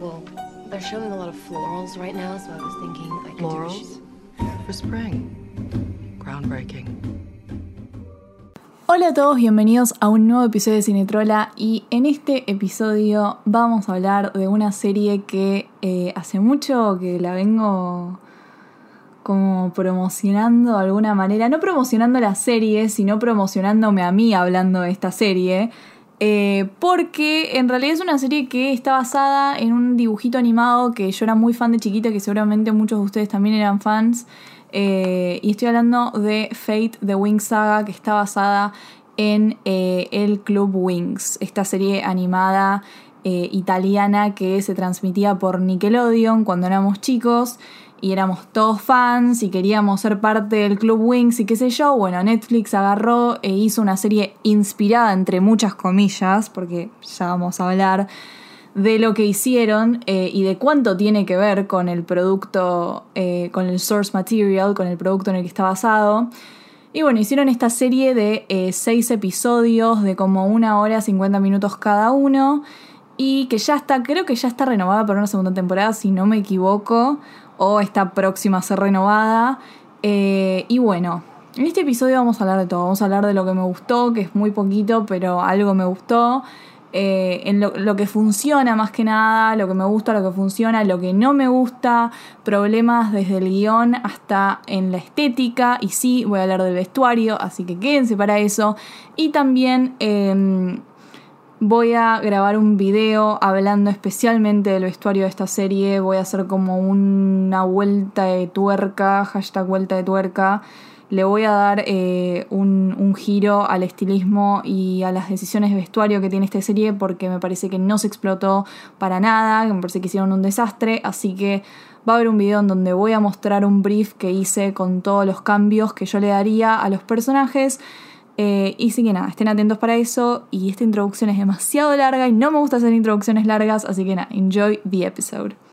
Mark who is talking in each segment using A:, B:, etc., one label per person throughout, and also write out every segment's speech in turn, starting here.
A: Well, they're showing a lot of florals right now, so I was thinking I could
B: Florals? For spring. Groundbreaking.
C: Hola a todos, bienvenidos a un nuevo episodio de Cinetrola y en este episodio vamos a hablar de una serie que eh, hace mucho que la vengo como promocionando de alguna manera, no promocionando la serie, sino promocionándome a mí hablando de esta serie, eh, porque en realidad es una serie que está basada en un dibujito animado que yo era muy fan de chiquita, que seguramente muchos de ustedes también eran fans. Eh, y estoy hablando de Fate the Wings Saga, que está basada en eh, el Club Wings, esta serie animada italiana que se transmitía por Nickelodeon cuando éramos chicos y éramos todos fans y queríamos ser parte del Club Wings y qué sé yo, bueno, Netflix agarró e hizo una serie inspirada entre muchas comillas, porque ya vamos a hablar de lo que hicieron eh, y de cuánto tiene que ver con el producto, eh, con el source material, con el producto en el que está basado. Y bueno, hicieron esta serie de eh, seis episodios de como una hora, 50 minutos cada uno. Y que ya está, creo que ya está renovada para una segunda temporada, si no me equivoco o está próxima a ser renovada. Eh, y bueno, en este episodio vamos a hablar de todo. Vamos a hablar de lo que me gustó, que es muy poquito, pero algo me gustó. Eh, en lo, que funciona más que nada, lo que me gusta, lo que funciona, lo que no me gusta, problemas desde el guion hasta en la estética. Y sí, voy a hablar del vestuario, así que quédense para eso. Y también em, Voy a grabar un video hablando especialmente del vestuario de esta serie. Voy a hacer como una vuelta de tuerca, hashtag vuelta de tuerca. Le voy a dar eh, un, un, giro al estilismo y a las decisiones de vestuario que tiene esta serie porque me parece que no se explotó para nada, que me parece que hicieron un desastre. Así que va a haber un video en donde voy a mostrar un brief que hice con todos los cambios que yo le daría a los personajes eh, y sí que nada, estén atentos para eso. Y esta introducción es demasiado larga y no me gusta hacer introducciones largas, así que nada, enjoy the episode.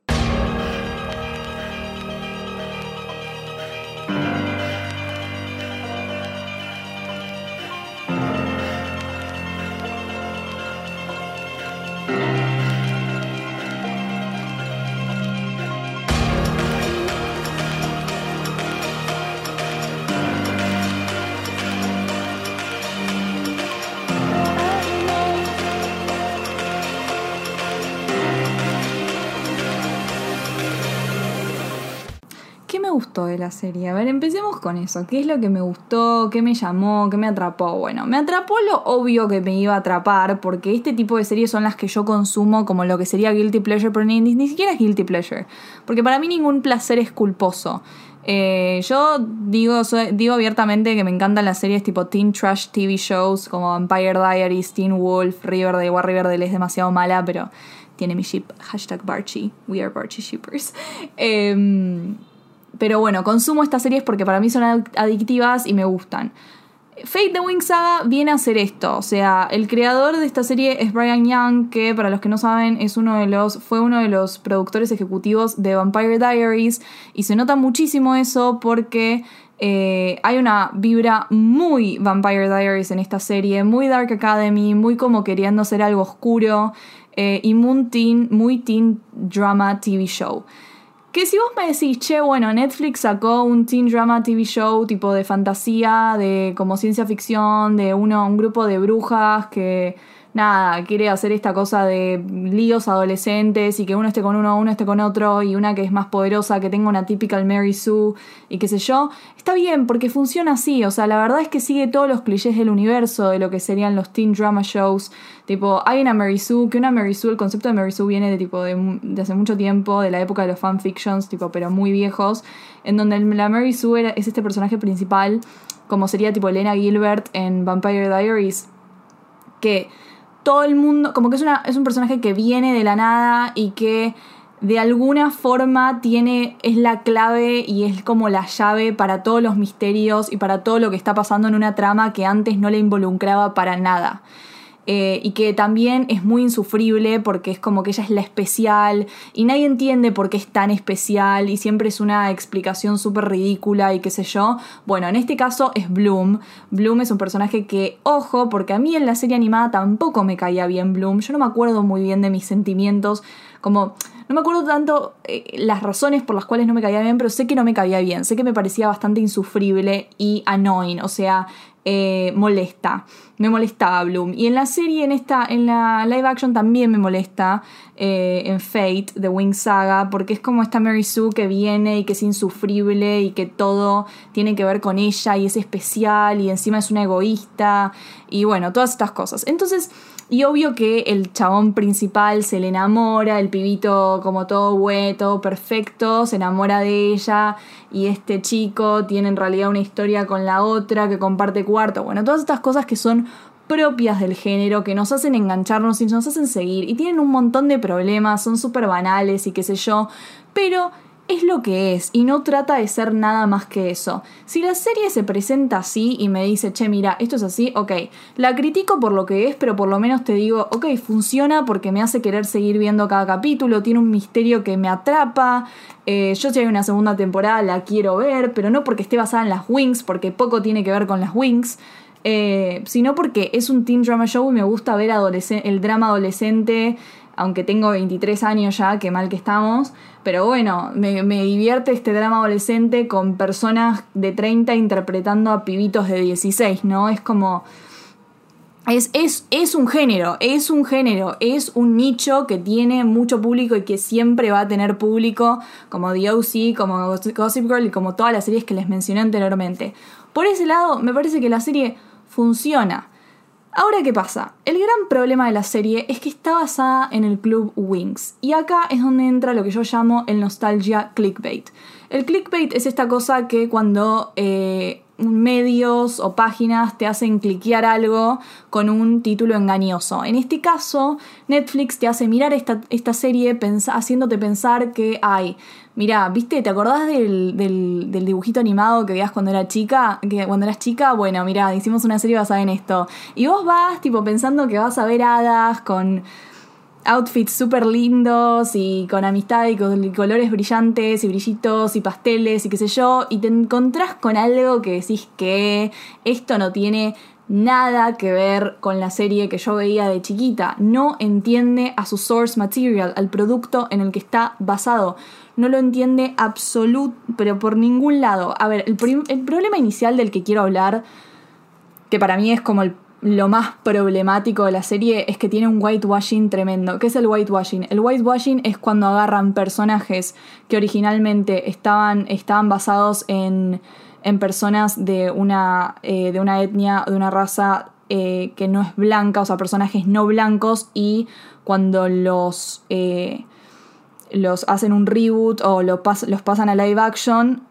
C: Gustó de la serie? A ver, empecemos con eso. ¿Qué es lo que me gustó? ¿Qué me llamó? ¿Qué me atrapó? Bueno, me atrapó lo obvio que me iba a atrapar, porque este tipo de series son las que yo consumo como lo que sería guilty pleasure, pero ni, ni siquiera es guilty pleasure. Porque para mí ningún placer es culposo. Eh, yo digo, digo abiertamente que me encantan las series tipo teen trash TV shows como Vampire Diaries, Teen Wolf, Riverdale. War Riverdale es demasiado mala, pero tiene mi ship. Hashtag Barchi. We are Barchi shippers. Eh, pero bueno, consumo estas series porque para mí son adictivas y me gustan. Fate the Wing Saga viene a hacer esto, o sea, el creador de esta serie es Brian Young, que para los que no saben es uno de los fue uno de los productores ejecutivos de Vampire Diaries y se nota muchísimo eso porque eh, hay una vibra muy Vampire Diaries en esta serie, muy Dark Academy, muy como queriendo ser algo oscuro eh, y muy teen, muy teen drama TV show. Que si vos me decís, che, bueno, Netflix sacó un teen drama TV show tipo de fantasía, de como ciencia ficción, de uno, un grupo de brujas que nada, quiere hacer esta cosa de líos adolescentes y que uno esté con uno, uno esté con otro y una que es más poderosa, que tenga una typical Mary Sue y qué sé yo, está bien porque funciona así, o sea, la verdad es que sigue todos los clichés del universo de lo que serían los teen drama shows, tipo, hay una Mary Sue, que una Mary Sue, el concepto de Mary Sue viene de tipo de, hace mucho tiempo, de la época de los fanfictions, tipo, pero muy viejos, en donde la Mary Sue es este personaje principal, como sería tipo Elena Gilbert en Vampire Diaries, que todo el mundo, como que es, una, es un personaje que viene de la nada y que de alguna forma tiene, es la clave y es como la llave para todos los misterios y para todo lo que está pasando en una trama que antes no le involucraba para nada. Eh, y que también es muy insufrible porque es como que ella es la especial y nadie entiende por qué es tan especial y siempre es una explicación súper ridícula y qué sé yo. Bueno, en este caso es Bloom. Bloom es un personaje que, ojo, porque a mí en la serie animada tampoco me caía bien Bloom. Yo no me acuerdo muy bien de mis sentimientos. Como, No me acuerdo tanto eh, las razones por las cuales no me caía bien, pero sé que no me caía bien. Sé que me parecía bastante insufrible y annoying, o sea, eh, molesta. Me molestaba Bloom. Y en la serie, en esta, en la live action también me molesta eh, en Fate, The Wing Saga, porque es como esta Mary Sue que viene y que es insufrible y que todo tiene que ver con ella y es especial y encima es una egoísta y bueno, todas estas cosas. Entonces y obvio que el chabón principal se le enamora, el pibito como todo hueto, perfecto, se enamora de ella y este chico tiene en realidad una historia con la otra que comparte cuarto. Bueno, todas estas cosas que son propias del género, que nos hacen engancharnos y nos hacen seguir y tienen un montón de problemas, son súper banales y qué sé yo, pero es lo que es y no trata de ser nada más que eso. Si la serie se presenta así y me dice, che, mira, esto es así, ok, la critico por lo que es, pero por lo menos te digo, ok, funciona porque me hace querer seguir viendo cada capítulo, tiene un misterio que me atrapa, eh, yo si hay una segunda temporada la quiero ver, pero no porque esté basada en las Wings, porque poco tiene que ver con las Wings. Eh, sino porque es un teen drama show y me gusta ver el drama adolescente aunque tengo 23 años ya, qué mal que estamos, pero bueno, me, divierte este drama adolescente con personas de 30 interpretando a pibitos de 16, ¿no? Es como... Es, es, es, un género, es un género, es un nicho que tiene mucho público y que siempre va a tener público, como The OC, como Gossip Girl y como todas las series que les mencioné anteriormente. Por ese lado, me parece que la serie funciona. Ahora, ¿qué pasa? El gran problema de la serie es que está basada en el club Wings. Y acá es donde entra lo que yo llamo el nostalgia clickbait. El clickbait es esta cosa que cuando eh, medios o páginas te hacen cliquear algo con un título engañoso. En este caso, Netflix te hace mirar esta, esta serie haciéndote pensar que hay Mira, ¿viste? ¿Te acordás del, del, dibujito animado que veías cuando era chica? Que cuando eras chica, bueno, mira, hicimos una serie basada en esto. Y vos vas, tipo, pensando que vas a ver hadas con outfits súper lindos y con amistad y con colores brillantes y brillitos y pasteles y qué sé yo, y te encontrás con algo que decís que esto no tiene nada que ver con la serie que yo veía de chiquita. No entiende a su source material, al producto en el que está basado no lo entiende absoluto, pero por ningún lado. A ver, el, problema inicial del que quiero hablar, que para mí es como lo más problemático de la serie, es que tiene un whitewashing tremendo. ¿Qué es el whitewashing? El whitewashing es cuando agarran personajes que originalmente estaban, estaban basados en, en personas de una, eh, de una etnia, de una raza eh, que no es blanca, o sea, personajes no blancos, y cuando los... Eh, los hacen un reboot o los pasan a live action,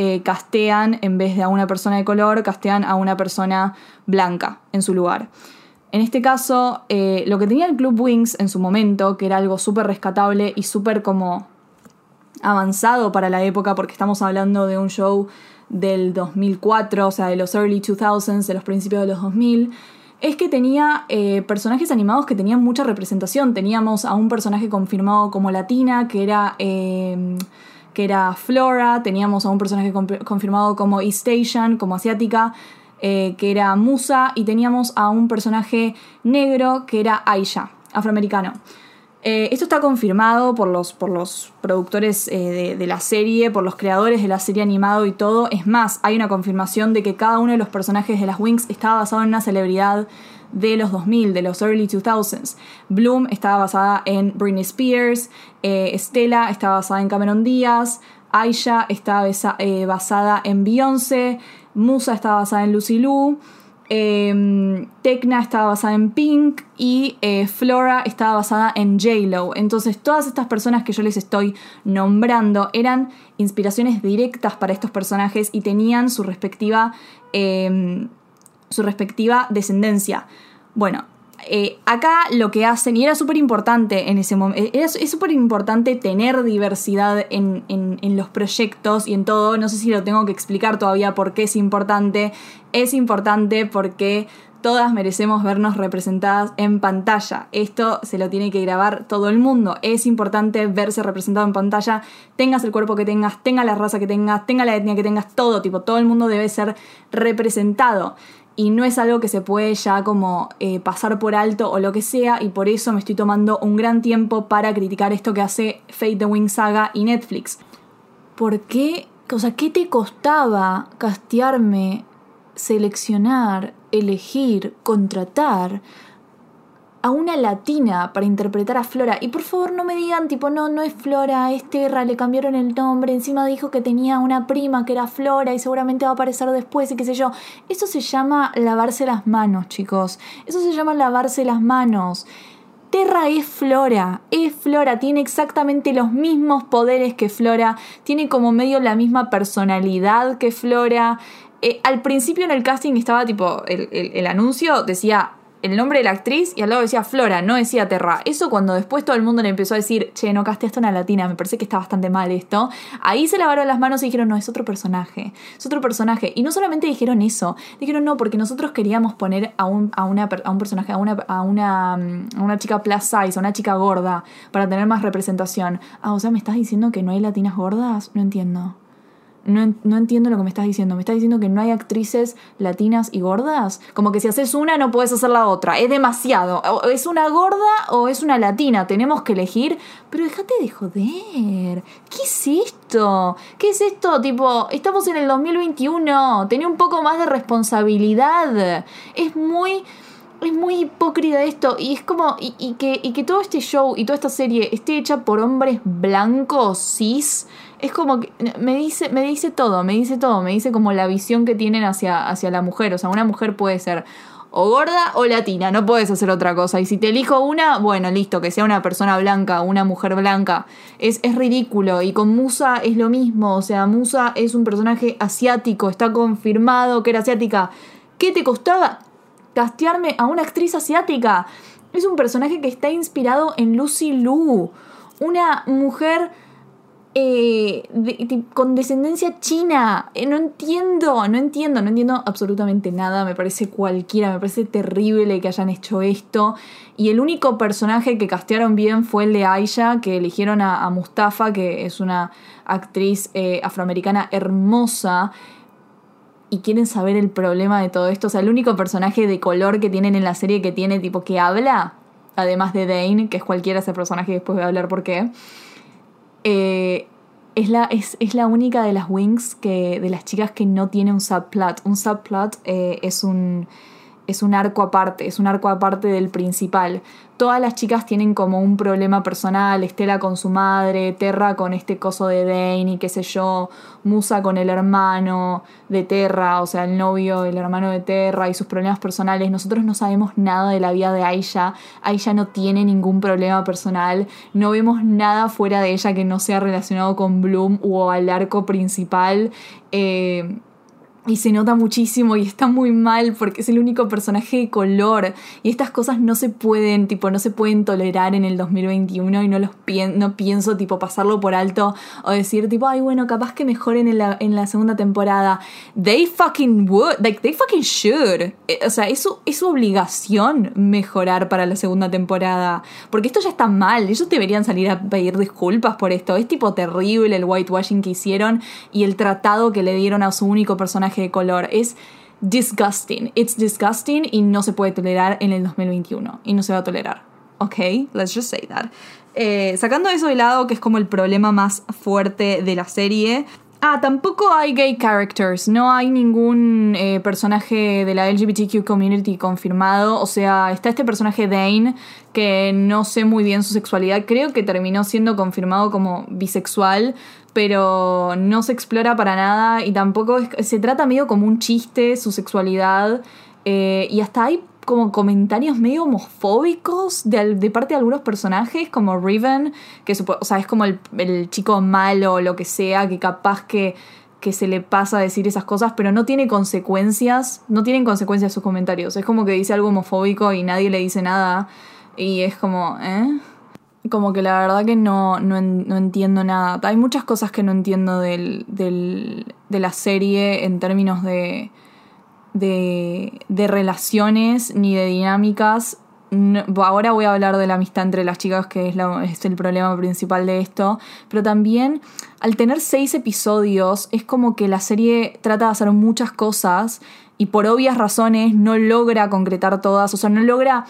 C: eh, castean, en vez de a una persona de color, castean a una persona blanca en su lugar. En este caso, eh, lo que tenía el Club Wings en su momento, que era algo súper rescatable y súper como avanzado para la época, porque estamos hablando de un show del 2004, o sea, de los early 2000s, de los principios de los 2000, es que tenía eh, personajes animados que tenían mucha representación. Teníamos a un personaje confirmado como latina, que era, que era Flora, teníamos a un personaje confirmado como East Asian, como asiática, eh, que era Musa, y teníamos a un personaje negro, que era Aisha, afroamericano. Eh, esto está confirmado por los, por los productores eh, de, la serie, por los creadores de la serie animado y todo. Es más, hay una confirmación de que cada uno de los personajes de las Wings estaba basado en una celebridad de los 2000, de los early 2000s. Bloom estaba basada en Britney Spears, eh, Stella estaba basada en Cameron Díaz, Aisha estaba basada en Beyoncé, Musa estaba basada en Lucy Liu. Eh, Tecna estaba basada en Pink y eh, Flora estaba basada en J-Lo. Entonces todas estas personas que yo les estoy nombrando eran inspiraciones directas para estos personajes y tenían su respectiva, em, su respectiva descendencia. Bueno, eh, acá lo que hacen, y era súper importante en ese momento, eh, es súper importante tener diversidad en, en, los proyectos y en todo, no sé si lo tengo que explicar todavía por qué es importante, es importante porque todas merecemos vernos representadas en pantalla. Esto se lo tiene que grabar todo el mundo. Es importante verse representado en pantalla, tengas el cuerpo que tengas, tenga la raza que tengas, tenga la etnia que tengas, todo, tipo, todo el mundo debe ser representado. Y no es algo que se puede ya como eh, pasar por alto o lo que sea y por eso me estoy tomando un gran tiempo para criticar esto que hace Fate the Wing Saga y Netflix. ¿Por qué? O sea, ¿qué te costaba castearme, seleccionar, elegir, contratar a una latina para interpretar a Flora. Y por favor no me digan tipo, no, no es Flora, es Terra, le cambiaron el nombre, encima dijo que tenía una prima que era Flora y seguramente va a aparecer después y qué sé yo. Eso se llama lavarse las manos, chicos. Eso se llama lavarse las manos. Terra es Flora, es Flora, tiene exactamente los mismos poderes que Flora, tiene como medio la misma personalidad que Flora. Eh, al principio en el casting estaba tipo, el, el anuncio decía el nombre de la actriz y al lado decía Flora, no decía Terra. Eso cuando después todo el mundo le empezó a decir, che, no casteaste una latina, me parece que está bastante mal esto. Ahí se lavaron las manos y dijeron, no, es otro personaje, es otro personaje. Y no solamente dijeron eso, dijeron, no, porque nosotros queríamos poner a un, a una, a un personaje, a una, a, una, a una chica plus size, a una chica gorda, para tener más representación. Ah, o sea, ¿me estás diciendo que no hay latinas gordas? No entiendo no, entiendo lo que me estás diciendo. ¿Me estás diciendo que no hay actrices latinas y gordas? Como que si haces una no puedes hacer la otra. Es demasiado. ¿Es una gorda o es una latina? Tenemos que elegir. Pero déjate de joder. ¿Qué es esto? ¿Qué es esto? Tipo, estamos en el 2021. Tenía un poco más de responsabilidad. Es muy es muy hipócrita esto y es como y, que, y que todo este show y toda esta serie esté hecha por hombres blancos cis es como que me dice, me dice todo, me dice todo, me dice como la visión que tienen hacia, hacia la mujer. O sea, una mujer puede ser o gorda o latina, no puedes hacer otra cosa. Y si te elijo una, bueno, listo, que sea una persona blanca, una mujer blanca. Es, es ridículo. Y con Musa es lo mismo. O sea, Musa es un personaje asiático, está confirmado que era asiática. ¿Qué te costaba castearme a una actriz asiática? Es un personaje que está inspirado en Lucy Liu, una mujer eh, con descendencia china. Eh, no entiendo, no entiendo, no entiendo absolutamente nada. Me parece cualquiera, me parece terrible que hayan hecho esto. Y el único personaje que castearon bien fue el de Aisha, que eligieron a, Mustafa, que es una actriz eh, afroamericana hermosa. Y quieren saber el problema de todo esto. O sea, el único personaje de color que tienen en la serie que tiene tipo que habla, además de Dane, que es cualquiera ese personaje, después voy a hablar por qué eh, es, la, es, la única de las wings que, de las chicas que no tiene un subplot. Un subplot eh, es un es un arco aparte, es un arco aparte del principal. Todas las chicas tienen como un problema personal, Estela con su madre, Terra con este coso de Dane y qué sé yo, Musa con el hermano de Terra, o sea, el novio, el hermano de Terra y sus problemas personales. Nosotros no sabemos nada de la vida de Aisha. Aisha no tiene ningún problema personal, no vemos nada fuera de ella que no sea relacionado con Bloom o al arco principal. Eh, y se nota muchísimo y está muy mal porque es el único personaje de color. Y estas cosas no se pueden, tipo, no se pueden tolerar en el 2021 y no los no pienso, tipo, pasarlo por alto o decir, tipo, ay, bueno, capaz que mejoren en la, en la segunda temporada. They fucking would, like, they fucking should. Eh, o sea, es es su obligación mejorar para la segunda temporada. Porque esto ya está mal. Ellos deberían salir a pedir disculpas por esto. Es tipo terrible el whitewashing que hicieron y el tratado que le dieron a su único personaje color. Es disgusting. It's disgusting y no se puede tolerar en el 2021. Y no se va a tolerar. Ok, let's just say that. Eh, sacando eso de lado, que es como el problema más fuerte de la serie. Ah, tampoco hay gay characters, no hay ningún eh, personaje de la LGBTQ community confirmado. O sea, está este personaje Dane, que no sé muy bien su sexualidad, creo que terminó siendo confirmado como bisexual, pero no se explora para nada y tampoco se trata medio como un chiste su sexualidad eh, y hasta hay como comentarios medio homofóbicos de, parte de algunos personajes como Riven, que o sea, es como el, chico malo o lo que sea, que capaz que, que se le pasa a decir esas cosas, pero no tiene consecuencias, no tienen consecuencias sus comentarios. Es como que dice algo homofóbico y nadie le dice nada y es como, ¿eh? Como que la verdad que no, no, entiendo nada. Hay muchas cosas que no entiendo del, del, de la serie en términos de, de, de relaciones ni de dinámicas. ahora voy a hablar de la amistad entre las chicas, que es el problema principal de esto. Pero también, al tener seis episodios, es como que la serie trata de hacer muchas cosas y por obvias razones no logra concretar todas, o sea, no logra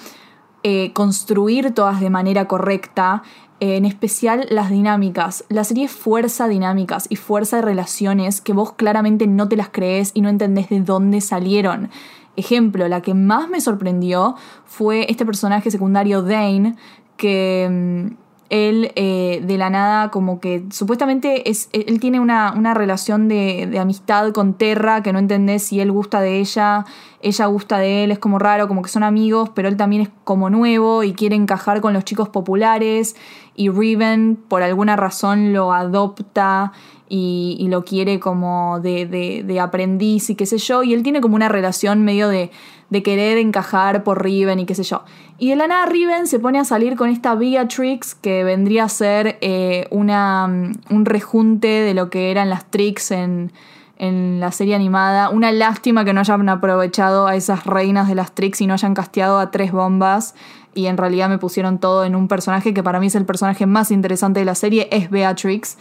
C: eh, construir todas de manera correcta, eh, en especial las dinámicas. La serie fuerza dinámicas y fuerza de relaciones que vos claramente no te las crees y no entendés de dónde salieron. Ejemplo, la que más me sorprendió fue este personaje secundario Dane, que mm, él eh, de la nada como que supuestamente es, él tiene una, una relación de, de, amistad con Terra que no entendés si él gusta de ella, ella gusta de él, es como raro, como que son amigos, pero él también es como nuevo y quiere encajar con los chicos populares y Riven por alguna razón lo adopta y, y lo quiere como de, de, de, aprendiz y qué sé yo, y él tiene como una relación medio de, de querer encajar por Riven y qué sé yo. Y de la nada Riven se pone a salir con esta Beatrix que vendría a ser eh, una, un rejunte de lo que eran las tricks en, en la serie animada. Una lástima que no hayan aprovechado a esas reinas de las tricks y no hayan casteado a tres bombas. Y en realidad me pusieron todo en un personaje que para mí es el personaje más interesante de la serie, es Beatrix.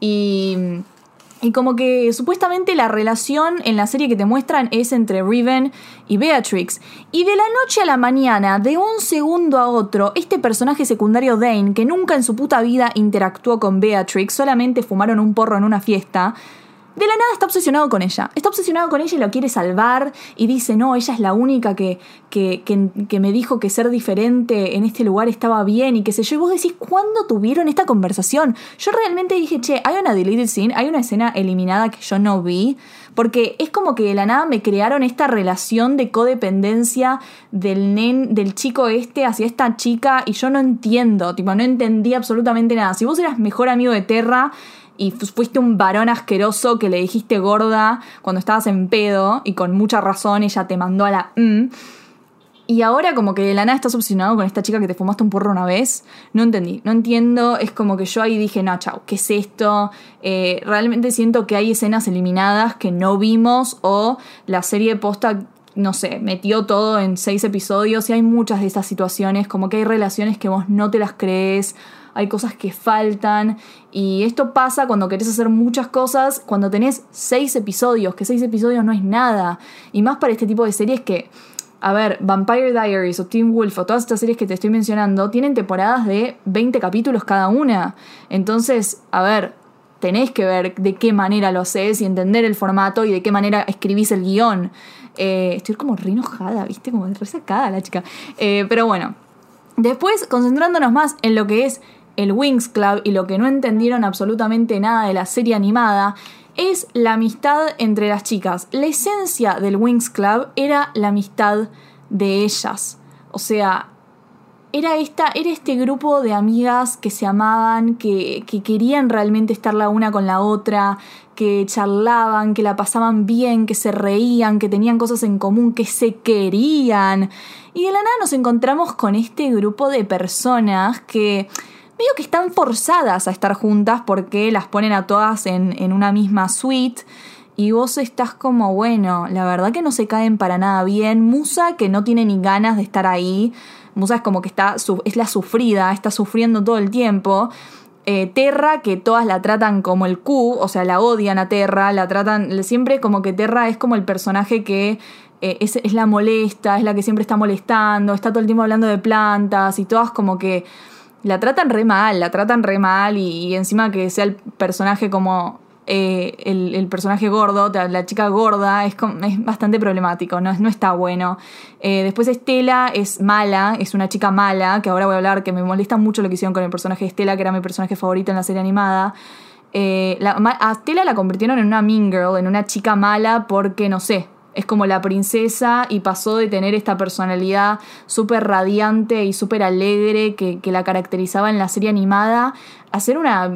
C: Y, y como que supuestamente la relación en la serie que te muestran es entre Riven y Beatrix. Y de la noche a la mañana, de un segundo a otro, este personaje secundario Dane, que nunca en su puta vida interactuó con Beatrix, solamente fumaron un porro en una fiesta, de la nada está obsesionado con ella. Está obsesionado con ella y lo quiere salvar y dice, no, ella es la única que, que, que, me dijo que ser diferente en este lugar estaba bien y qué sé yo. Y vos decís, ¿cuándo tuvieron esta conversación? Yo realmente dije, che, hay una deleted scene, hay una escena eliminada que yo no vi. Porque es como que de la nada me crearon esta relación de codependencia del nen, del chico este hacia esta chica y yo no entiendo, tipo, no entendí absolutamente nada. Si vos eras mejor amigo de Terra, y fuiste un varón asqueroso que le dijiste gorda cuando estabas en pedo y con mucha razón ella te mandó a la mm. Y ahora como que de la nada estás obsesionado con esta chica que te fumaste un porro una vez. No entendí, no entiendo. Es como que yo ahí dije, no, chao, ¿qué es esto? Eh, realmente siento que hay escenas eliminadas que no vimos o la serie posta no sé, metió todo en seis episodios y hay muchas de esas situaciones, como que hay relaciones que vos no te las crees, hay cosas que faltan y esto pasa cuando querés hacer muchas cosas, cuando tenés seis episodios, que seis episodios no es nada, y más para este tipo de series que... A ver, Vampire Diaries o Teen Wolf o todas estas series que te estoy mencionando tienen temporadas de 20 capítulos cada una. Entonces, a ver, tenés que ver de qué manera lo haces y entender el formato y de qué manera escribís el guion. Eh, estoy como re enojada, ¿viste? Como resacada la chica. Eh, pero bueno. Después, concentrándonos más en lo que es el Wings Club y lo que no entendieron absolutamente nada de la serie animada, es la amistad entre las chicas. La esencia del Wings Club era la amistad de ellas. O sea, era, esta, era este grupo de amigas que se amaban, que, que querían realmente estar la una con la otra, que charlaban, que la pasaban bien, que se reían, que tenían cosas en común, que se querían. Y de la nada nos encontramos con este grupo de personas que medio que están forzadas a estar juntas porque las ponen a todas en, en una misma suite. Y vos estás como, bueno, la verdad que no se caen para nada bien. Musa, que no tiene ni ganas de estar ahí. Musa es como que está, es la sufrida, está sufriendo todo el tiempo. Eh, Terra, que todas la tratan como el Q, o sea, la odian a Terra, la tratan siempre como que Terra es como el personaje que eh, es, es la molesta, es la que siempre está molestando, está todo el tiempo hablando de plantas y todas como que la tratan re mal, la tratan re mal y, encima que sea el personaje como eh, el, personaje gordo, la chica gorda, es, es bastante problemático, no, no está bueno. Eh, después Estela es mala, es una chica mala, que ahora voy a hablar, que me molesta mucho lo que hicieron con el personaje de Estela, que era mi personaje favorito en la serie animada. Eh, a Estela la convirtieron en una mean girl, en una chica mala, porque no sé, es como la princesa y pasó de tener esta personalidad súper radiante y súper alegre que, que, la caracterizaba en la serie animada a ser una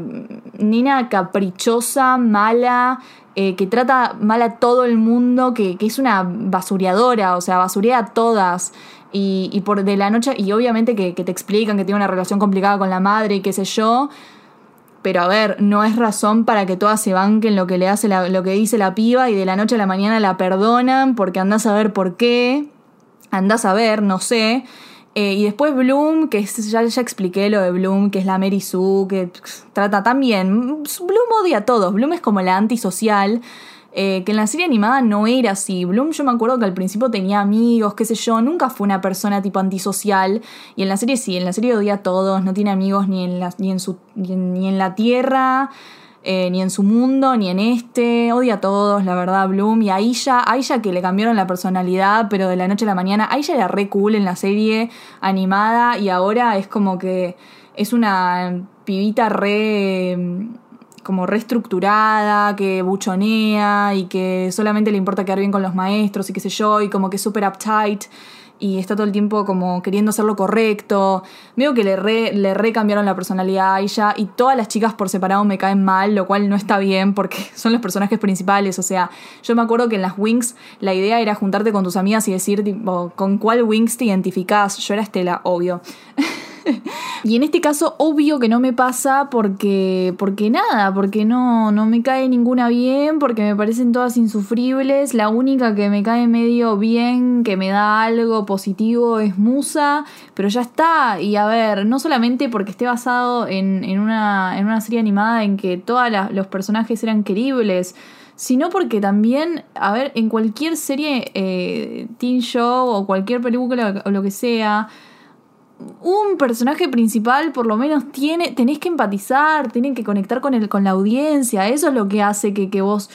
C: nina caprichosa, mala, eh, que trata mal a todo el mundo, que, que, es una basureadora, o sea, basurea a todas. Y, y por de la noche, y obviamente que, que te explican que tiene una relación complicada con la madre y qué sé yo, pero a ver, no es razón para que todas se banquen lo que le hace la, lo que dice la piba y de la noche a la mañana la perdonan porque andás a ver por qué. Andás a ver, no sé. Eh, y después Bloom, que ya, ya expliqué lo de Bloom, que es la Mary Sue, que trata tan bien. Bloom odia a todos. Bloom es como la antisocial. Eh, que en la serie animada no era así. Bloom yo me acuerdo que al principio tenía amigos, qué sé yo, nunca fue una persona tipo antisocial. Y en la serie sí, en la serie odia a todos, no tiene amigos ni en la, ni en su, ni en, ni en la tierra. eh, ni en su mundo, ni en este, odia a todos, la verdad, Bloom. Y a Aisha, Aisha que le cambiaron la personalidad, pero de la noche a la mañana. Aisha era re cool en la serie animada y ahora es como que es una pibita re como reestructurada, que buchonea y que solamente le importa quedar bien con los maestros y qué sé yo, y como que es súper uptight y está todo el tiempo como queriendo hacer lo correcto. Veo que le re, le re cambiaron la personalidad a ella y todas las chicas por separado me caen mal, lo cual no está bien porque son los personajes principales. O sea, yo me acuerdo que en las Wings la idea era juntarte con tus amigas y decir tipo, con cuál Wings te identificás. Yo era Estela, obvio. y en este caso, obvio que no me pasa porque, porque nada, porque no, no me cae ninguna bien, porque me parecen todas insufribles. La única que me cae medio bien, que me da algo positivo, es Musa, pero ya está. Y a ver, no solamente porque esté basado en, en, una, en una serie animada en que todos los personajes eran queribles sino porque también, a ver, en cualquier serie, eh, teen show o cualquier película o lo que sea, un personaje principal por lo menos tiene, tenés que empatizar, tienen que conectar con, el, con la audiencia, eso es lo que hace que, que vos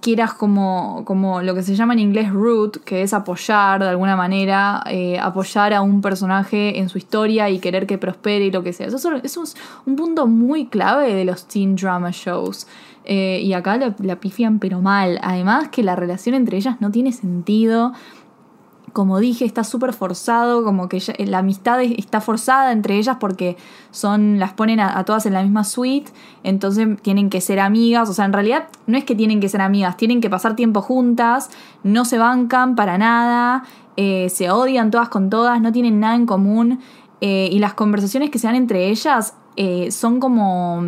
C: quieras como, como lo que se llama en inglés root, que es apoyar de alguna manera, eh, apoyar a un personaje en su historia y querer que prospere y lo que sea. Eso, es un punto muy clave de los teen drama shows. Eh, y acá la, la pifian pero mal. Además que la relación entre ellas no tiene sentido como dije, está súper forzado, como que ya, la amistad está forzada entre ellas porque son, las ponen a, todas en la misma suite, entonces tienen que ser amigas, o sea, en realidad no es que tienen que ser amigas, tienen que pasar tiempo juntas, no se bancan para nada, eh, se odian todas con todas, no tienen nada en común, eh, y las conversaciones que se dan entre ellas eh, son como.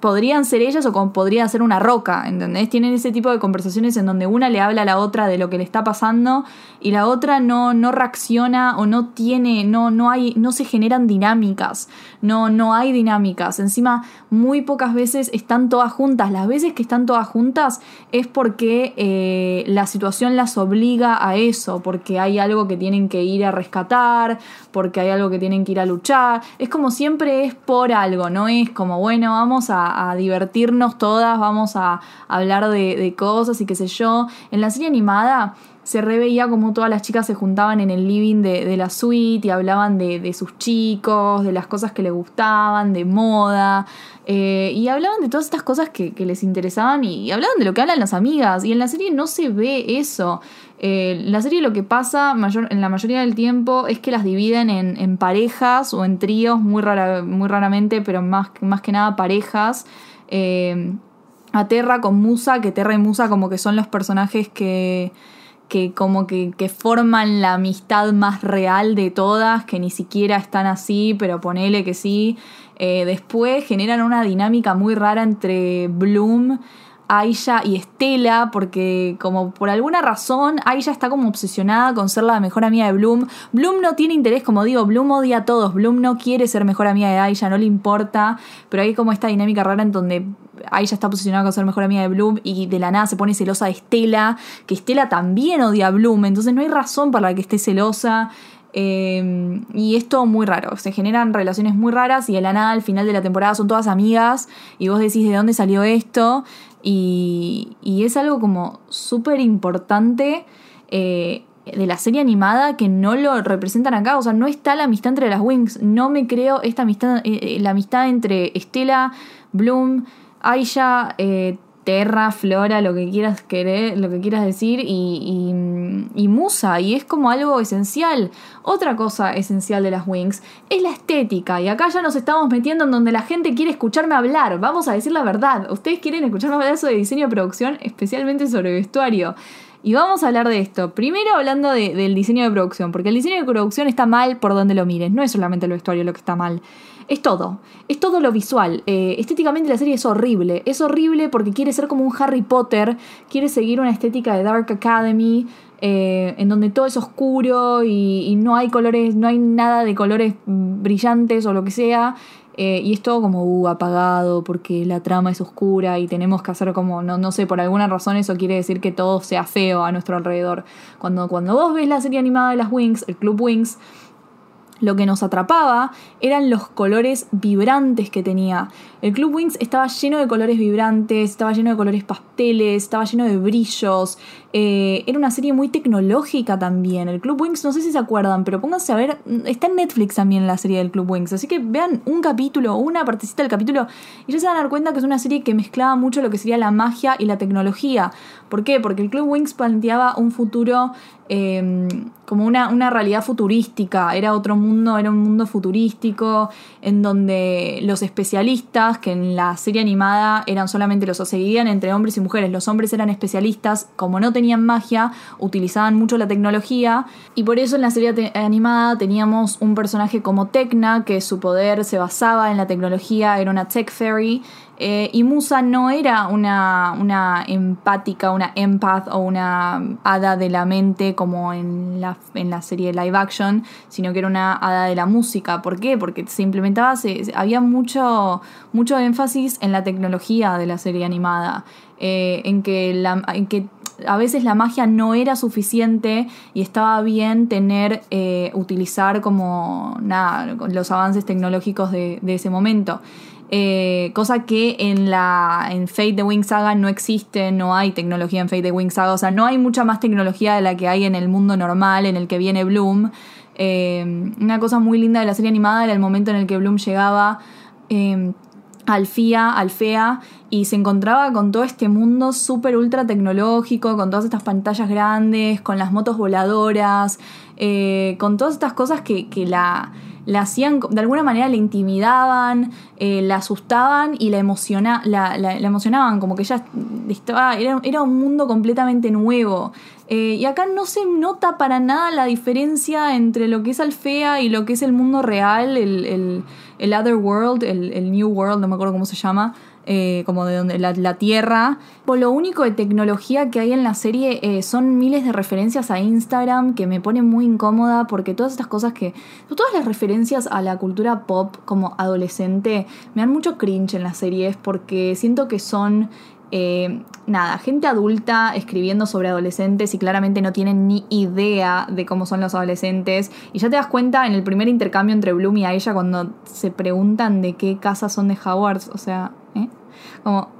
C: podrían ser ellas o como podría ser una roca, ¿entendés? Tienen ese tipo de conversaciones en donde una le habla a la otra de lo que le está pasando y la otra no, no reacciona o no tiene, no, no hay, no se generan dinámicas, no, no hay dinámicas. Encima, muy pocas veces están todas juntas. Las veces que están todas juntas es porque eh, la situación las obliga a eso, porque hay algo que tienen que ir a rescatar, porque hay algo que tienen que ir a luchar. Es como siempre es por algo, no es como, bueno, vamos a, divertirnos todas, vamos a hablar de, de, cosas y qué sé yo. En la serie animada se reveía como todas las chicas se juntaban en el living de, de la suite y hablaban de, de, sus chicos, de las cosas que les gustaban, de moda, eh, y hablaban de todas estas cosas que, les interesaban y, y, hablaban de lo que hablan las amigas. Y en la serie no se ve eso. Eh, la serie lo que pasa mayor, en la mayoría del tiempo es que las dividen en, en parejas o en tríos, muy, rara, muy raramente, pero más, más que nada parejas. Eh, a Terra con Musa, que Terra y Musa como que son los personajes que, que como que, que, forman la amistad más real de todas, que ni siquiera están así, pero ponele que sí. Eh, después generan una dinámica muy rara entre Bloom Aisha y Estela, porque como por alguna razón Aisha está como obsesionada con ser la mejor amiga de Bloom. Bloom no tiene interés, como digo, Bloom odia a todos, Bloom no quiere ser mejor amiga de Aisha, no le importa, pero hay como esta dinámica rara en donde Aisha está obsesionada con ser mejor amiga de Bloom y de la nada se pone celosa de Estela, que Estela también odia a Bloom, entonces no hay razón para la que esté celosa. Eh, y es todo muy raro. Se generan relaciones muy raras y de la nada al final de la temporada son todas amigas y vos decís de dónde salió esto. Y, y es algo como súper importante eh, de la serie animada que no lo representan acá. O sea, no está la amistad entre las Wings. No me creo esta amistad, eh, la amistad entre Estela, Bloom, Aisha, eh, Terra, Flora, lo que quieras querer, lo que quieras decir, y, y, Musa, y es como algo esencial. Otra cosa esencial de las Wings es la estética, y acá ya nos estamos metiendo en donde la gente quiere escucharme hablar, vamos a decir la verdad, ustedes quieren escucharme hablar sobre diseño de producción, especialmente sobre vestuario. Y vamos a hablar de esto. Primero hablando de, del diseño de producción, porque el diseño de producción está mal por donde lo mires, no es solamente el vestuario lo que está mal. Es todo, es todo lo visual. Eh, estéticamente la serie es horrible. Es horrible porque quiere ser como un Harry Potter, quiere seguir una estética de Dark Academy, eh, en donde todo es oscuro y, no hay colores, no hay nada de colores brillantes o lo que sea. eh, y es todo como uh, apagado porque la trama es oscura y tenemos que hacer como, no, no sé, por alguna razón eso quiere decir que todo sea feo a nuestro alrededor. Cuando, cuando vos ves la serie animada de las Wings, el Club Wings, lo que nos atrapaba eran los colores vibrantes que tenía. El Club Wings estaba lleno de colores vibrantes, estaba lleno de colores pasteles, estaba lleno de brillos. Eh, era una serie muy tecnológica también. El Club Wings, no sé si se acuerdan, pero pónganse a ver. Está en Netflix también la serie del Club Wings. Así que vean un capítulo, una partecita del capítulo, y ya se van a dar cuenta que es una serie que mezclaba mucho lo que sería la magia y la tecnología. ¿Por qué? Porque el Club Wings planteaba un futuro em, como una, una, realidad futurística. Era otro mundo, era un mundo futurístico en donde los especialistas, que en la serie animada eran solamente los, o entre hombres y mujeres. Los hombres eran especialistas, como no tenían magia, utilizaban mucho la tecnología. Y por eso en la serie animada teníamos un personaje como Tecna, que su poder se basaba en la tecnología, era una tech fairy. Eh, y Musa no era una, una, empática, una empath o una hada de la mente como en la, en la serie live action, sino que era una hada de la música. ¿Por qué? Porque se implementaba, había mucho, mucho énfasis en la tecnología de la serie animada, eh, en, que la, en que a veces la magia no era suficiente y estaba bien tener, eh, utilizar como nada, los avances tecnológicos de, de ese momento. Eh, cosa que en la en Fate the Wing Saga no existe, no hay tecnología en Fate the Wing Saga, o sea, no hay mucha más tecnología de la que hay en el mundo normal en el que viene Bloom. Eh, una cosa muy linda de la serie animada era el momento en el que Bloom llegaba eh, al FIA, al FEA, y se encontraba con todo este mundo súper ultra tecnológico, con todas estas pantallas grandes, con las motos voladoras, eh, con todas estas cosas que, que la la hacían, de alguna manera la intimidaban, eh, la asustaban y la, emociona, la, emocionaban, como que ella estaba, era, era un mundo completamente nuevo. Eh, y acá no se nota para nada la diferencia entre lo que es Alfea y lo que es el mundo real, el, el, el Other World, el, el New World, no me acuerdo cómo se llama. Eh, como de donde la, la Tierra. Por lo único de tecnología que hay en la serie eh, son miles de referencias a Instagram que me ponen muy incómoda porque todas estas cosas que... Todas las referencias a la cultura pop como adolescente me dan mucho cringe en las series porque siento que son... Eh, nada, gente adulta escribiendo sobre adolescentes y claramente no tienen ni idea de cómo son los adolescentes. Y ya te das cuenta en el primer intercambio entre Bloom y a ella cuando se preguntan de qué casa son de Howards. O sea, ¿eh? Como...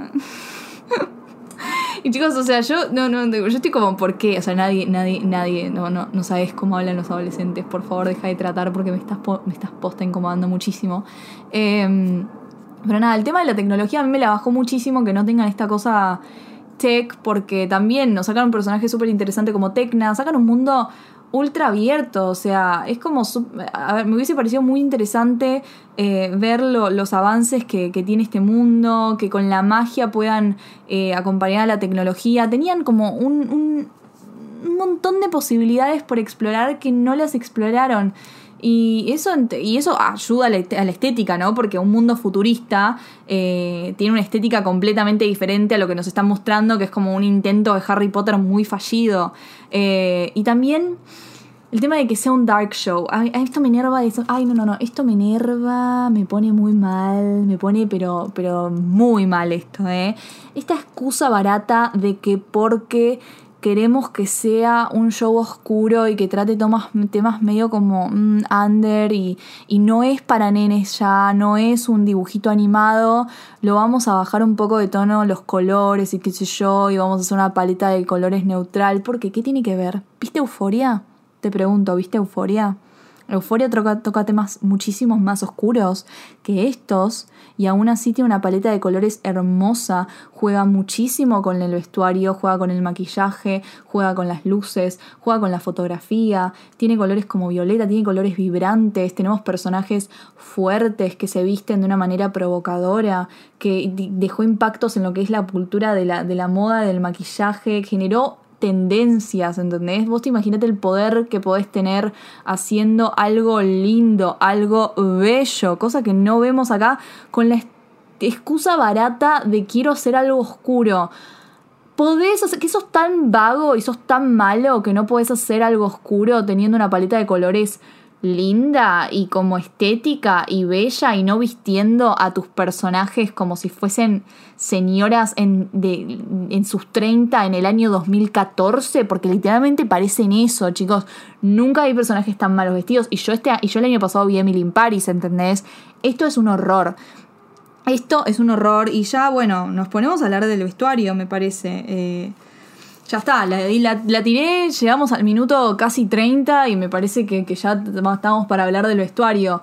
C: y chicos, o sea, yo no, no, yo estoy como, ¿por qué? O sea, nadie, nadie, nadie, no, no, no sabes cómo hablan los adolescentes. Por favor, deja de tratar porque me estás, me estás posta incomodando muchísimo. Eh, pero nada, el tema de la tecnología a mí me la bajó muchísimo que no tengan esta cosa tech, porque también nos sacan un personaje súper interesante como Tecna, sacan un mundo ultra abierto, o sea, es como, a ver, me hubiese parecido muy interesante eh, ver los avances que, que, tiene este mundo, que con la magia puedan eh, acompañar a la tecnología, tenían como un, un, un montón de posibilidades por explorar que no las exploraron. Y eso, y eso ayuda a la, estética, ¿no? Porque un mundo futurista eh, tiene una estética completamente diferente a lo que nos están mostrando, que es como un intento de Harry Potter muy fallido. Eh, y también el tema de que sea un dark show. A, esto me enerva eso. Ay, no, no, no. Esto me enerva, me pone muy mal, me pone pero, pero muy mal esto, ¿eh? Esta excusa barata de que porque queremos que sea un show oscuro y que trate temas, temas medio como mm, under y, y, no es para nenes ya, no es un dibujito animado, lo vamos a bajar un poco de tono los colores y qué sé yo, y vamos a hacer una paleta de colores neutral, porque ¿qué tiene que ver? ¿Viste Euforia? Te pregunto, ¿viste Euforia? Euforia toca, temas muchísimos más oscuros que estos y aún así tiene una paleta de colores hermosa, juega muchísimo con el vestuario, juega con el maquillaje, juega con las luces, juega con la fotografía, tiene colores como violeta, tiene colores vibrantes, tenemos personajes fuertes que se visten de una manera provocadora, que dejó impactos en lo que es la cultura de la, de la moda, del maquillaje, generó tendencias, ¿entendés? Vos te imaginate el poder que podés tener haciendo algo lindo, algo bello, cosa que no vemos acá con la excusa barata de quiero hacer algo oscuro. Podés hacer que sos tan vago y sos tan malo que no podés hacer algo oscuro teniendo una paleta de colores linda y como estética y bella y no vistiendo a tus personajes como si fuesen señoras en, en sus 30 en el año 2014, porque literalmente parecen eso, chicos. Nunca hay personajes tan malos vestidos. Y yo, este, y yo el año pasado vi Emily in Paris, ¿entendés? Esto es un horror. Esto es un horror. Y ya, bueno, nos ponemos a hablar del vestuario, me parece. Eh, ya está, la, la, tiré, llegamos al minuto casi 30 y me parece que, que, ya estamos para hablar del vestuario.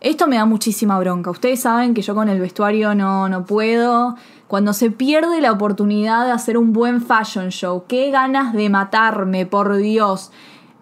C: Esto me da muchísima bronca. Ustedes saben que yo con el vestuario no, no puedo. Cuando se pierde la oportunidad de hacer un buen fashion show, qué ganas de matarme, por Dios.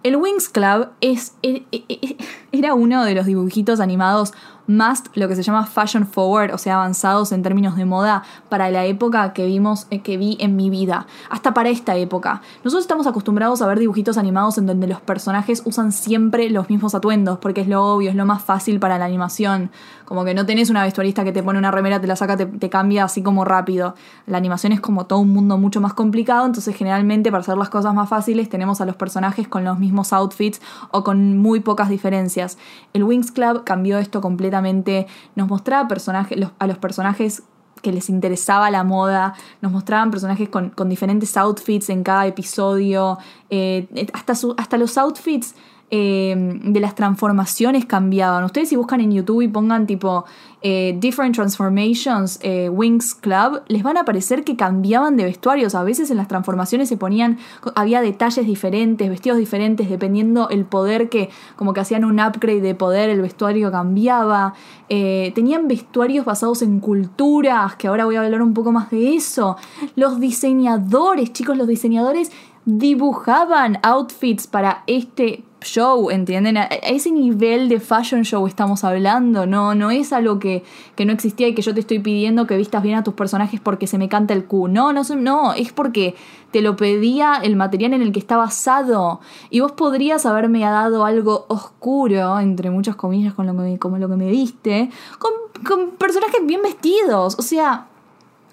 C: El Wings Club es, e, e, e, era uno de los dibujitos animados más lo que se llama fashion forward, o sea, avanzados en términos de moda para la época que vimos, eh, que vi en mi vida, hasta para esta época. Nosotros estamos acostumbrados a ver dibujitos animados en donde los personajes usan siempre los mismos atuendos, porque es lo obvio, es lo más fácil para la animación. Como que no tenés una vestuarista que te pone una remera, te la saca, te, te cambia así como rápido. La animación es como todo un mundo mucho más complicado, entonces generalmente para hacer las cosas más fáciles tenemos a los personajes con los mismos outfits o con muy pocas diferencias. El Wings Club cambió esto completamente nos mostraba personajes, a los personajes que les interesaba la moda, nos mostraban personajes con, diferentes outfits en cada episodio, eh, hasta, hasta los outfits eh, de las transformaciones cambiaban. Ustedes si buscan en YouTube y pongan tipo eh, Different Transformations eh, Wings Club, les van a parecer que cambiaban de vestuarios. A veces en las transformaciones se ponían, había detalles diferentes, vestidos diferentes, dependiendo el poder que, como que hacían un upgrade de poder, el vestuario cambiaba. tenían vestuarios basados en culturas, que ahora voy a hablar un poco más de eso. Los diseñadores, chicos, los diseñadores dibujaban outfits para este show, ¿entienden? A ese nivel de fashion show estamos hablando, no, no es algo que, que, no existía y que yo te estoy pidiendo que vistas bien a tus personajes porque se me canta el Q. No, no, no, es porque te lo pedía el material en el que está basado. Y vos podrías haberme dado algo oscuro, entre muchas comillas, con lo que, como lo que me diste, con, con personajes bien vestidos. O sea,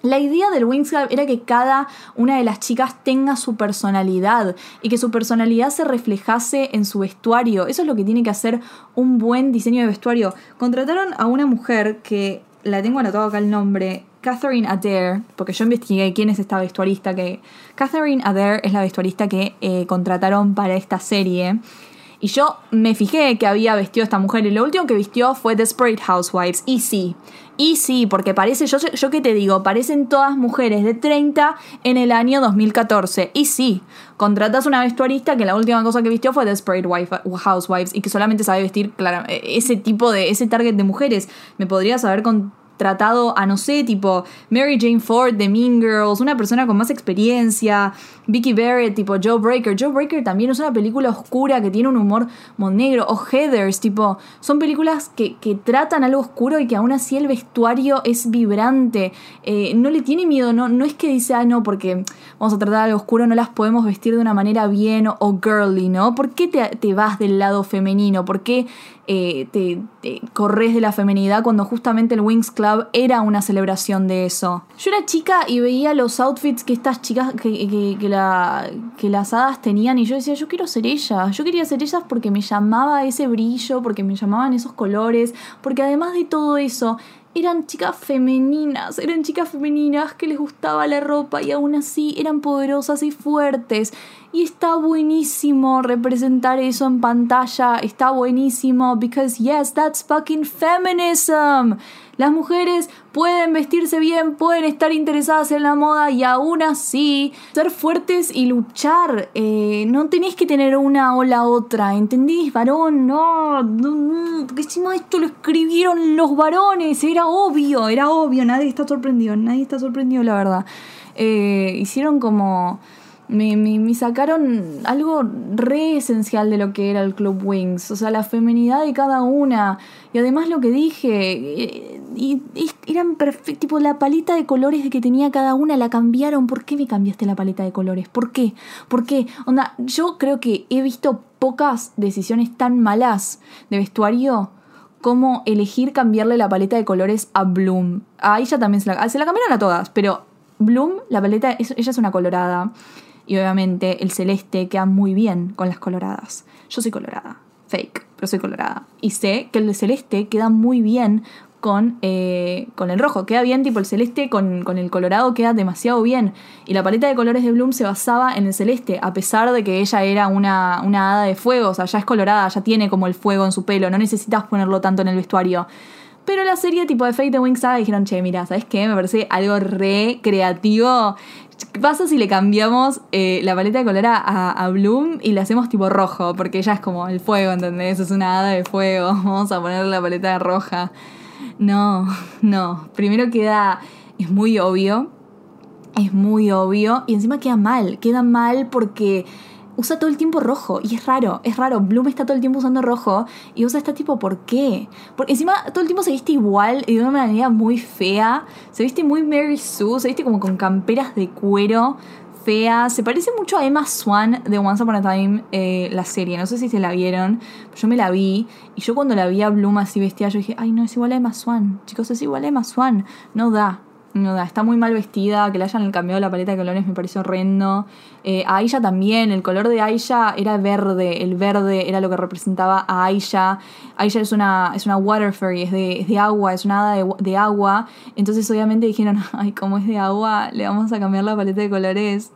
C: la idea del Wings Club era que cada una de las chicas tenga su personalidad y que su personalidad se reflejase en su vestuario. Eso es lo que tiene que hacer un buen diseño de vestuario. Contrataron a una mujer que la tengo anotado acá el nombre, Catherine Adair, porque yo investigué quién es esta vestuarista que... Catherine Adair es la vestuarista que eh, contrataron para esta serie. Y yo me fijé que había vestido esta mujer y lo último que vistió fue Desperate Housewives. Y sí, y sí, porque parece, yo, yo que te digo, parecen todas mujeres de 30 en el año 2014. Y sí, contratas una vestuarista que la última cosa que vistió fue Desperate Housewives y que solamente sabe vestir, claro, ese tipo de, ese target de mujeres. Me podrías haber con tratado a, no sé, tipo Mary Jane Ford de Mean Girls, una persona con más experiencia, Vicky Barrett, tipo Joe Breaker. Joe Breaker también es una película oscura que tiene un humor negro, o Heathers, tipo, son películas que, que, tratan algo oscuro y que aún así el vestuario es vibrante. Eh, no le tiene miedo, no, no es que dice, ah, no, porque vamos a tratar algo oscuro, no las podemos vestir de una manera bien o, girly, ¿no? ¿Por qué te, te vas del lado femenino? ¿Por qué eh, te, corres de la femenidad cuando justamente el Wings Club era una celebración de eso. Yo era chica y veía los outfits que estas chicas, que, que, que las hadas tenían y yo decía, yo quiero ser ellas, yo quería ser ellas porque me llamaba ese brillo, porque me llamaban esos colores, porque además de todo eso, eran chicas femeninas, eran chicas femeninas que les gustaba la ropa y aún así eran poderosas y fuertes. Y está buenísimo representar eso en pantalla, está buenísimo, because yes, that's fucking feminism. Las mujeres pueden vestirse bien, pueden estar interesadas en la moda y aún así ser fuertes y luchar. Eh, no tenés que tener una o la otra, ¿entendés? Varón, no, no, no, porque encima esto lo escribieron los varones, era obvio, era obvio, nadie está sorprendido, nadie está sorprendido, la verdad. Eh, hicieron como me, me, sacaron algo re esencial de lo que era el Club Wings, o sea, la feminidad de cada una. Y además lo que dije, y, eran perfectos, tipo la paleta de colores que tenía cada una la cambiaron. ¿Por qué me cambiaste la paleta de colores? ¿Por qué? ¿Por qué? Onda, yo creo que he visto pocas decisiones tan malas de vestuario como elegir cambiarle la paleta de colores a Bloom. A ella también se la, se la cambiaron a todas, pero Bloom, la paleta, ella es una colorada. Y obviamente el celeste queda muy bien con las coloradas. Yo soy colorada. fake, pero soy colorada. Y sé que el de celeste queda muy bien con, eh, con el rojo. Queda bien, tipo el celeste con, con, el colorado queda demasiado bien. Y la paleta de colores de Bloom se basaba en el celeste, a pesar de que ella era una, una hada de fuego. O sea, ya es colorada, ya tiene como el fuego en su pelo. No necesitas ponerlo tanto en el vestuario. Pero la serie tipo de Fate de Wings Saga dijeron, che, mira, ¿sabes qué? Me parece algo re creativo. ¿Qué pasa si le cambiamos eh, la paleta de color a, a, Bloom y le hacemos tipo rojo? Porque ella es como el fuego, ¿entendés? Es una hada de fuego. Vamos a ponerle la paleta de roja. No, no. Primero queda. Es muy obvio. Es muy obvio. Y encima queda mal. Queda mal porque usa todo el tiempo rojo. Y es raro, es raro. Bloom está todo el tiempo usando rojo. Y usa este tipo, ¿por qué? Porque encima todo el tiempo se viste igual y de una manera muy fea. Se viste muy Mary Sue. Se viste como con camperas de cuero. Se parece mucho a Emma Swan de Once Upon a Time, eh, la serie. No sé si se la vieron. Yo me la vi. Y yo cuando la vi a Bloom así vestida, yo dije, ay, no, es igual a Emma Swan. Chicos, es igual a Emma Swan. No da. Está muy mal vestida, que le hayan cambiado la paleta de colores me parece horrendo. Eh, a Aisha también, el color de Aisha era verde, el verde era lo que representaba a Aisha. Aisha es una, es una water fairy, es de, de agua, es una hada de, de, agua. Entonces obviamente dijeron, ay, como es de agua, le vamos a cambiar la paleta de colores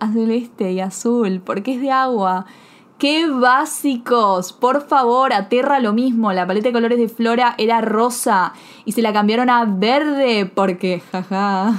C: a celeste y azul, porque es de agua. ¡Qué básicos! Por favor, Aterra lo mismo. La paleta de colores de Flora era rosa y se la cambiaron a verde porque, jaja.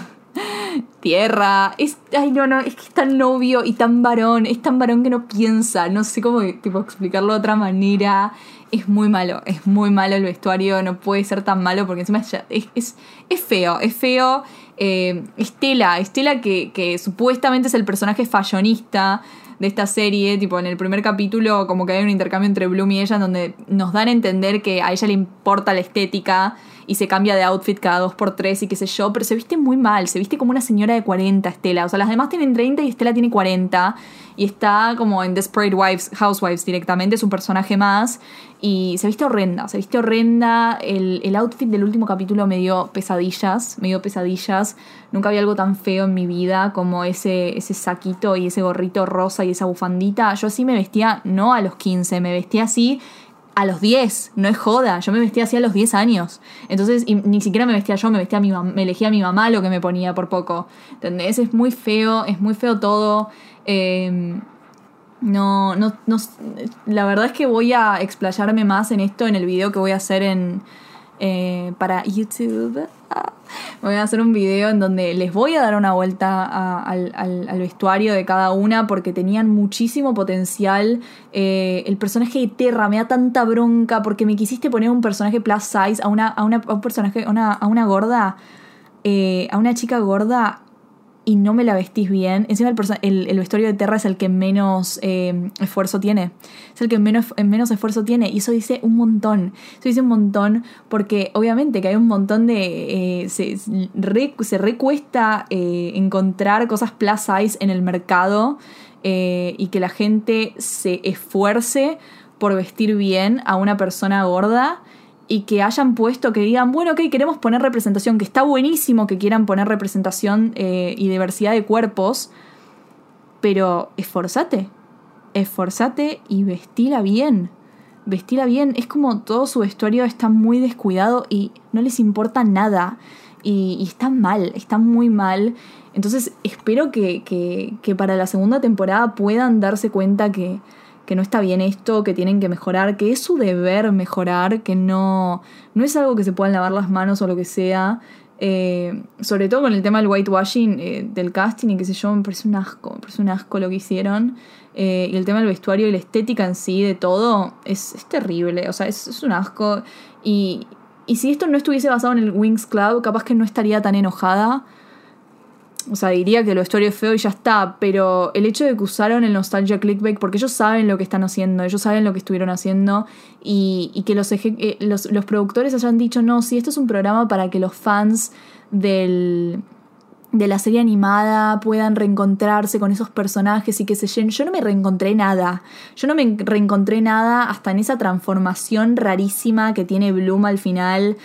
C: Tierra. Es, ay, no, no, es que es tan novio y tan varón. Es tan varón que no piensa. No sé cómo explicarlo de otra manera. Es muy malo, es muy malo el vestuario. No puede ser tan malo porque encima es, es, es feo. Es feo. Eh, Estela, Estela que, supuestamente es el personaje fashionista de esta serie, tipo en el primer capítulo como que hay un intercambio entre Bloom y ella donde nos dan a entender que a ella le importa la estética y se cambia de outfit cada dos por tres y qué sé yo, pero se viste muy mal, se viste como una señora de 40 Estela, o sea, las demás tienen 30 y Estela tiene 40 y está como en Desperate Wives, Housewives directamente, es un personaje más y se viste horrenda, se viste horrenda, el, el outfit del último capítulo me dio pesadillas, me dio pesadillas, nunca había algo tan feo en mi vida como ese, ese saquito y ese gorrito rosa y esa bufandita, yo así me vestía no a los 15, me vestía así a los 10, no es joda, yo me vestía así a los 10 años. Entonces, ni siquiera me vestía yo, me vestía a mi me elegía a mi mamá lo que me ponía por poco. ¿Entendés? Es muy feo, es muy feo todo. Em, no, no, no, la verdad es que voy a explayarme más en esto en el video que voy a hacer en, eh, para YouTube. Ah, voy a hacer un video en donde les voy a dar una vuelta al, vestuario de cada una porque tenían muchísimo potencial. Eh, el personaje de Terra me da tanta bronca porque me quisiste poner un personaje plus size a una, a una un personaje, a una, a una gorda, eh, a una chica gorda y no me la vestís bien. Encima el, el, vestuario de Terra es el que menos eh, esfuerzo tiene. Es el que menos, menos esfuerzo tiene. Y eso dice un montón. Eso dice un montón porque obviamente que hay un montón de... Eh, se, se recuesta eh, encontrar cosas plus size en el mercado y que la gente se esfuerce por vestir bien a una persona gorda y que hayan puesto, que digan, bueno, ok, queremos poner representación, que está buenísimo que quieran poner representación eh, y diversidad de cuerpos, pero esforzate, esforzate y vestila bien, vestila bien, es como todo su vestuario está muy descuidado y no les importa nada, y, y está mal, está muy mal, entonces espero que, que, que para la segunda temporada puedan darse cuenta que que no está bien esto, que tienen que mejorar, que es su deber mejorar, que no, no es algo que se puedan lavar las manos o lo que sea. Eh, sobre todo con el tema del whitewashing eh, del casting y qué sé yo, me parece un asco, me parece un asco lo que hicieron. Eh, y el tema del vestuario y la estética en sí de todo es, terrible, o sea, es, es un asco. Y, y si esto no estuviese basado en el Wings Club, capaz que no estaría tan enojada o sea, diría que el vestuario es feo y ya está, pero el hecho de que usaron el nostalgia clickbait, porque ellos saben lo que están haciendo, ellos saben lo que estuvieron haciendo, y, que los, eh, los, los, productores hayan dicho, no, si esto es un programa para que los fans del, de la serie animada puedan reencontrarse con esos personajes y que se llenen. Yo no me reencontré nada. Yo no me reencontré nada hasta en esa transformación rarísima que tiene Bloom al final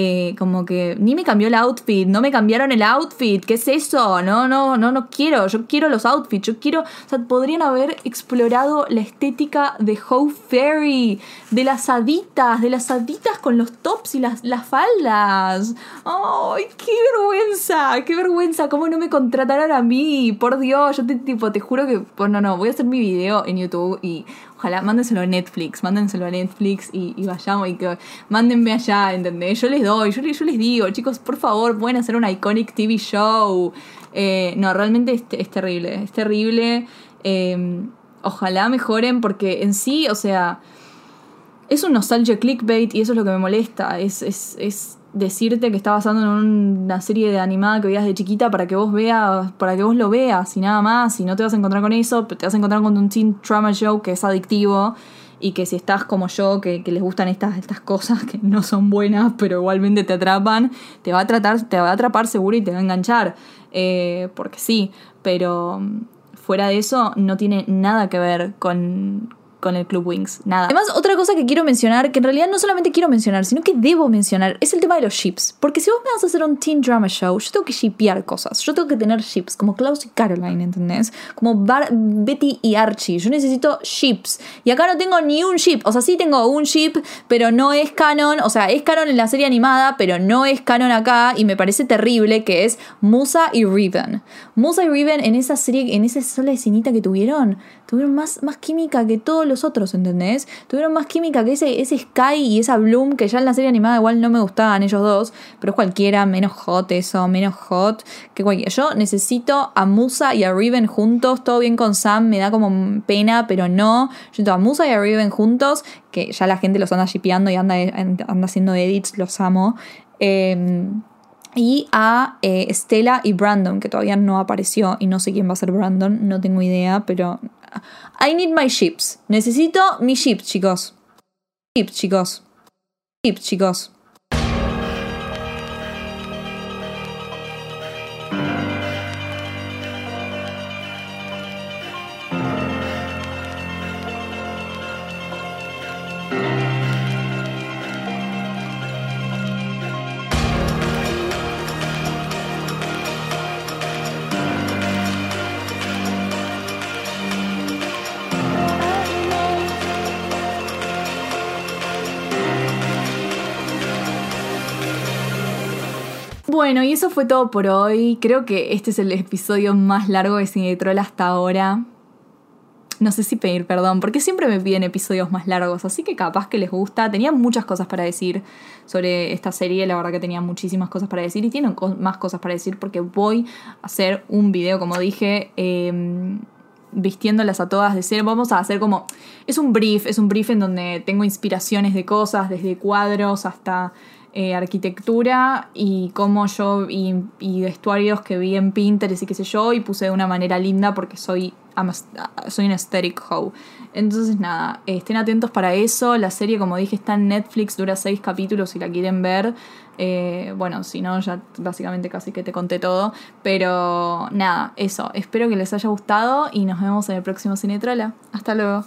C: eh, como que ni me cambió el outfit, no me cambiaron el outfit, ¿qué es eso? No, no, no, no quiero, yo quiero los outfits, yo quiero, o sea, podrían haber explorado la estética de How Fairy, de las haditas, de las haditas con los tops y las, las faldas. ¡Ay, qué vergüenza! ¡Qué vergüenza! ¿Cómo no me contrataron a mí? Por Dios, yo te, tipo, te juro que, pues no, no, voy a hacer mi video en YouTube y ojalá mándenselo a Netflix, mándenselo a Netflix y, vayamos y que mándenme allá, ¿entendés? Yo les doy, yo, les- digo, chicos, por favor, pueden hacer un iconic TV show. Eh, no, realmente es, terrible, es terrible. Eh, ojalá mejoren porque en sí, o sea, es un nostalgia clickbait y eso es lo que me molesta. Es, es, es decirte que está basado en una serie de animada que veías de chiquita para que vos veas, para que vos lo veas y nada más. Y no te vas a encontrar con eso, te vas a encontrar con un teen trauma show que es adictivo. Y que si estás como yo, que, que les gustan estas, estas cosas que no son buenas, pero igualmente te atrapan, te va a tratar, te va a atrapar seguro y te va a enganchar. Eh, porque sí, pero mm, fuera de eso no tiene nada que ver con, con el Club Wings. Nada. Además, otra cosa que quiero mencionar, que en realidad no solamente quiero mencionar, sino que debo mencionar, es el tema de los ships. Porque si vos me vas a hacer un teen drama show, yo tengo que shipear cosas. Yo tengo que tener ships, como Klaus y Caroline, ¿entendés? Como Bar- Betty y Archie. Yo necesito ships. Y acá no tengo ni un ship. O sea, sí tengo un ship, pero no es canon. O sea, es canon en la serie animada, pero no es canon acá. Y me parece terrible que es Musa y Riven. Musa y Riven en esa serie, en esa sola escenita que tuvieron, tuvieron más, más química que todos los otros, ¿entendés? Tuvieron más química que ese, ese Sky y esa Bloom, que ya en la serie animada igual no me gustaban ellos dos, pero es cualquiera, menos hot eso, menos hot que cualquiera. Yo necesito a Musa y a Riven juntos, todo bien con Sam, me da como pena, pero no. Yo necesito a Musa y a Riven juntos, que ya la gente los anda shipeando y anda, anda haciendo edits, los amo. Eh, y a eh, Stella y Brandon, que todavía no apareció y no sé quién va a ser Brandon, no tengo idea, pero... I need my ships. Necesito mi ship, chicos. Ship, chicos. Ship, chicos. Bueno, y eso fue todo por hoy. Creo que este es el episodio más largo de Cine Troll hasta ahora. No sé si pedir perdón, porque siempre me piden episodios más largos, así que capaz que les gusta. Tenía muchas cosas para decir sobre esta serie, la verdad que tenía muchísimas cosas para decir y tienen más cosas para decir porque voy a hacer un video, como dije, eh, vistiéndolas a todas de cero. Vamos a hacer como... Es un brief, es un brief en donde tengo inspiraciones de cosas, desde cuadros hasta eh, arquitectura y cómo yo y, vestuarios que vi en Pinterest y qué sé yo y puse de una manera linda porque soy soy un aesthetic hoe. Entonces nada estén atentos para eso. La serie como dije está en Netflix dura seis capítulos si la quieren ver. Eh, bueno si no ya básicamente casi que te conté todo. Pero nada eso. Espero que les haya gustado y nos vemos en el próximo Cinetrola. Hasta luego